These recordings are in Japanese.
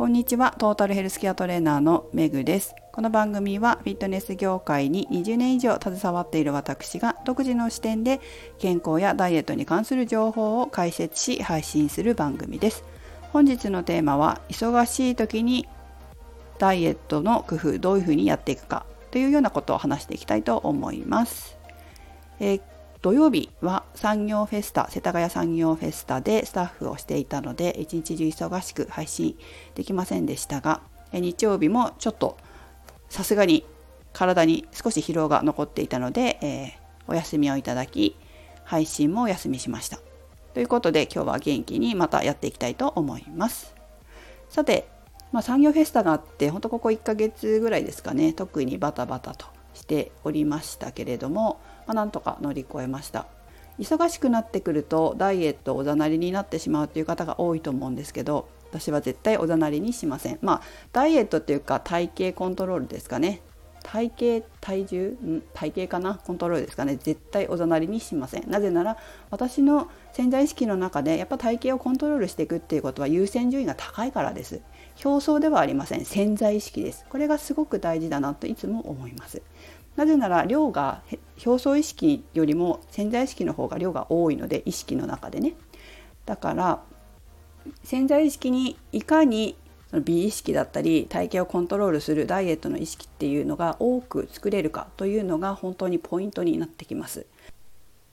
こんにちは。トータルヘルスケアトレーナーのめぐです。この番組はフィットネス業界に20年以上携わっている私が独自の視点で健康やダイエットに関する情報を解説し配信する番組です。本日のテーマは忙しい時にダイエットの工夫どういうふうにやっていくかというようなことを話していきたいと思います、えー土曜日は産業フェスタ世田谷産業フェスタでスタッフをしていたので一日中忙しく配信できませんでしたが日曜日もちょっとさすがに体に少し疲労が残っていたので、えー、お休みをいただき配信もお休みしました。ということで今日は元気にまたやっていきたいと思います。さて、まあ、産業フェスタがあってほんとここ1ヶ月ぐらいですかね特にバタバタとしておりましたけれどもまあ、なんとか乗り越えました。忙しくなってくるとダイエットおざなりになってしまうという方が多いと思うんですけど私は絶対おざなりにしません。まあダイエットっていうか体型コントロールですかね。体型体重？ん？体型かな？コントロールですかね。絶対おざなりにしません。なぜなら私の潜在意識の中でやっぱ体型をコントロールしていくっていうことは優先順位が高いからです。表層ではありません。潜在意識です。これがすごく大事だなといつも思います。なぜなら量が表層意識よりも潜在意識の方が量が多いので意識の中でねだから潜在意識にいかにその美意識だったり体型をコントロールするダイエットの意識っていうのが多く作れるかというのが本当にポイントになってきます。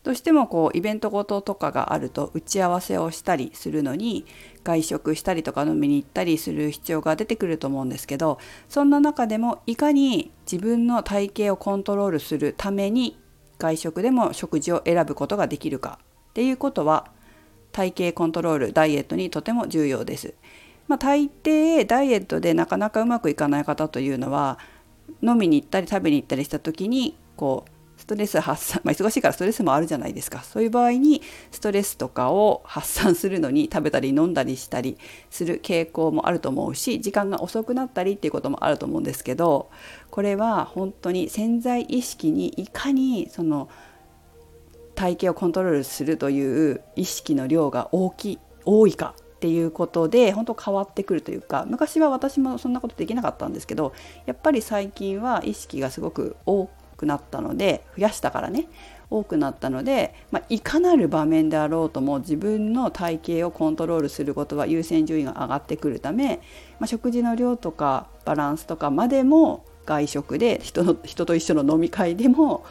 どうしてもこうイベントごととかがあると打ち合わせをしたりするのに外食したりとか飲みに行ったりする必要が出てくると思うんですけどそんな中でもいかに自分の体型をコントロールするために外食でも食事を選ぶことができるかっていうことは体型コントロールダイエットにとても重要です。まあ、大抵ダイエットでなかなかうまくいかない方というのは飲みに行ったり食べに行ったりした時にこうストレス発散、まあ、忙しいからストレスもあるじゃないですか。そういう場合にストレスとかを発散するのに食べたり飲んだりしたりする傾向もあると思うし時間が遅くなったりっていうこともあると思うんですけどこれは本当に潜在意識にいかにその体型をコントロールするという意識の量が大きい多いかっていうことで本当変わってくるというか昔は私もそんなことできなかったんですけどやっぱり最近は意識がすごく多くなったので増やしたからね多くなったので、まあ、いかなる場面であろうとも自分の体型をコントロールすることは優先順位が上がってくるため、まあ、食事の量とかバランスとかまでも外食で人の人と一緒の飲み会でも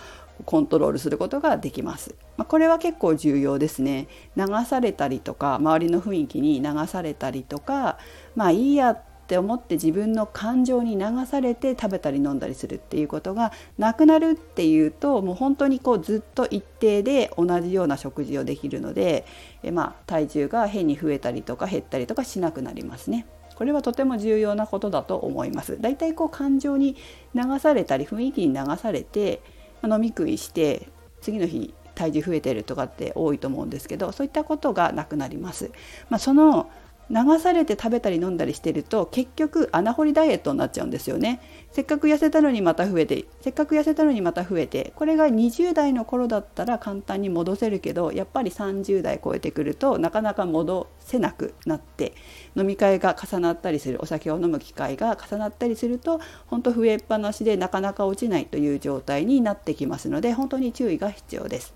コントロールすることができます。まあ、これは結構重要ですね。流されたりとか周りの雰囲気に流されたりとかまあいいやって思って自分の感情に流されて食べたり飲んだりするっていうことがなくなるっていうともう本当にこうずっと一定で同じような食事をできるのでえ、まあ、体重が変に増えたりとか減ったりとかしなくなりますね。これはとても重要なことだと思います。だいたいこう感情に流されたり雰囲気に流されて飲み食いして次の日体重増えてるとかって多いと思うんですけどそういったことがなくなります。まあ、その流されて食べたり飲んだりしてると結局穴掘りダイエットになっちゃうんですよね。せっかく痩せたのにまた増えてせっかく痩せたのにまた増えてこれが20代の頃だったら簡単に戻せるけどやっぱり30代超えてくるとなかなか戻せなくなって飲み会が重なったりするお酒を飲む機会が重なったりすると本当増えっぱなしでなかなか落ちないという状態になってきますので本当に注意が必要です。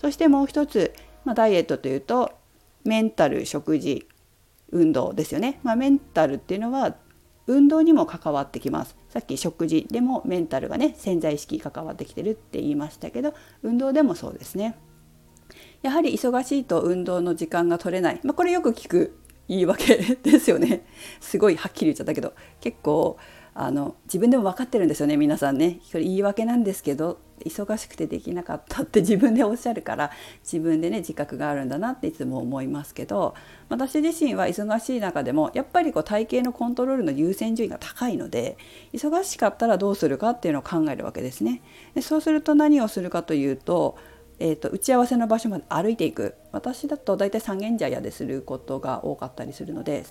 そしてもう一つ、まあ、ダイエットというとメンタル食事。運動ですよね、まあ、メンタルっていうのは運動にも関わってきます。さっき食事でもメンタルがね潜在意識関わってきてるって言いましたけど運動でもそうですね。やはり忙しいと運動の時間が取れない、まあ、これよく聞く言い訳 ですよね。すごいはっきり言っちゃったけど。結構あの自分でも分かってるんですよね皆さんね。これ言い訳なんですけど忙しくてできなかったって 自分でおっしゃるから自分でね自覚があるんだなっていつも思いますけど私自身は忙しい中でもやっぱりこう体型のコントロールの優先順位が高いので忙しかったらどうするかっていうのを考えるわけですね。でそうすると何をするかというとえーと、打ち合わせの場所まで歩いていく。私だと大体三軒茶屋ですることが多かったりするので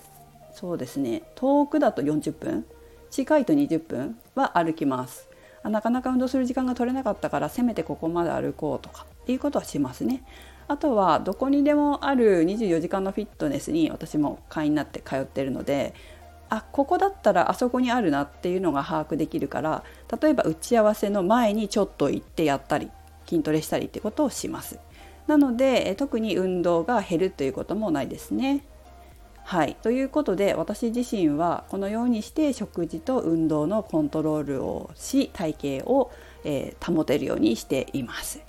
そうですね。遠くだと40分。近いと20分は歩きます。なかなか運動する時間が取れなかったからせめてここまで歩こうとかっていうことはしますね。あとはどこにでもある24時間のフィットネスに私も会員になって通ってるのであここだったらあそこにあるなっていうのが把握できるから例えば打ち合わせの前にちょっと行ってやったり筋トレしたりってことをします。なので特に運動が減るということもないですね。はい、ということで私自身はこのようにして食事と運動のコントロールをし体型を、えー、保てるようにしています。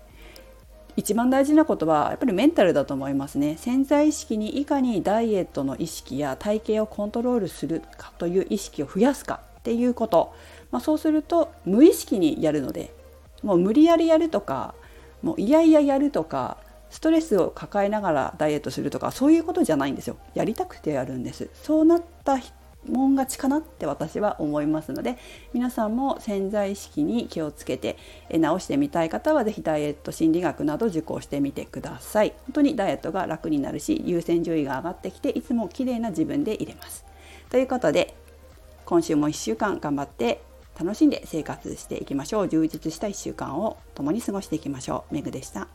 一番大事なことはやっぱりメンタルだと思いますね潜在意識にいかにダイエットの意識や体型をコントロールするかという意識を増やすかっていうこと、まあ、そうすると無意識にやるのでもう無理やりやるとかもういやいややるとかストレスを抱えながらダイエットするとかそういうことじゃないんですよ。やりたくてやるんです。そうなったもん勝ちかなって私は思いますので皆さんも潜在意識に気をつけて直してみたい方は是非ダイエット心理学など受講してみてください。本当にダイエットが楽になるし優先順位が上がってきていつも綺麗な自分で入れます。ということで今週も1週間頑張って楽しんで生活していきましょう。充実した1週間を共に過ごしていきましょう。メグでした。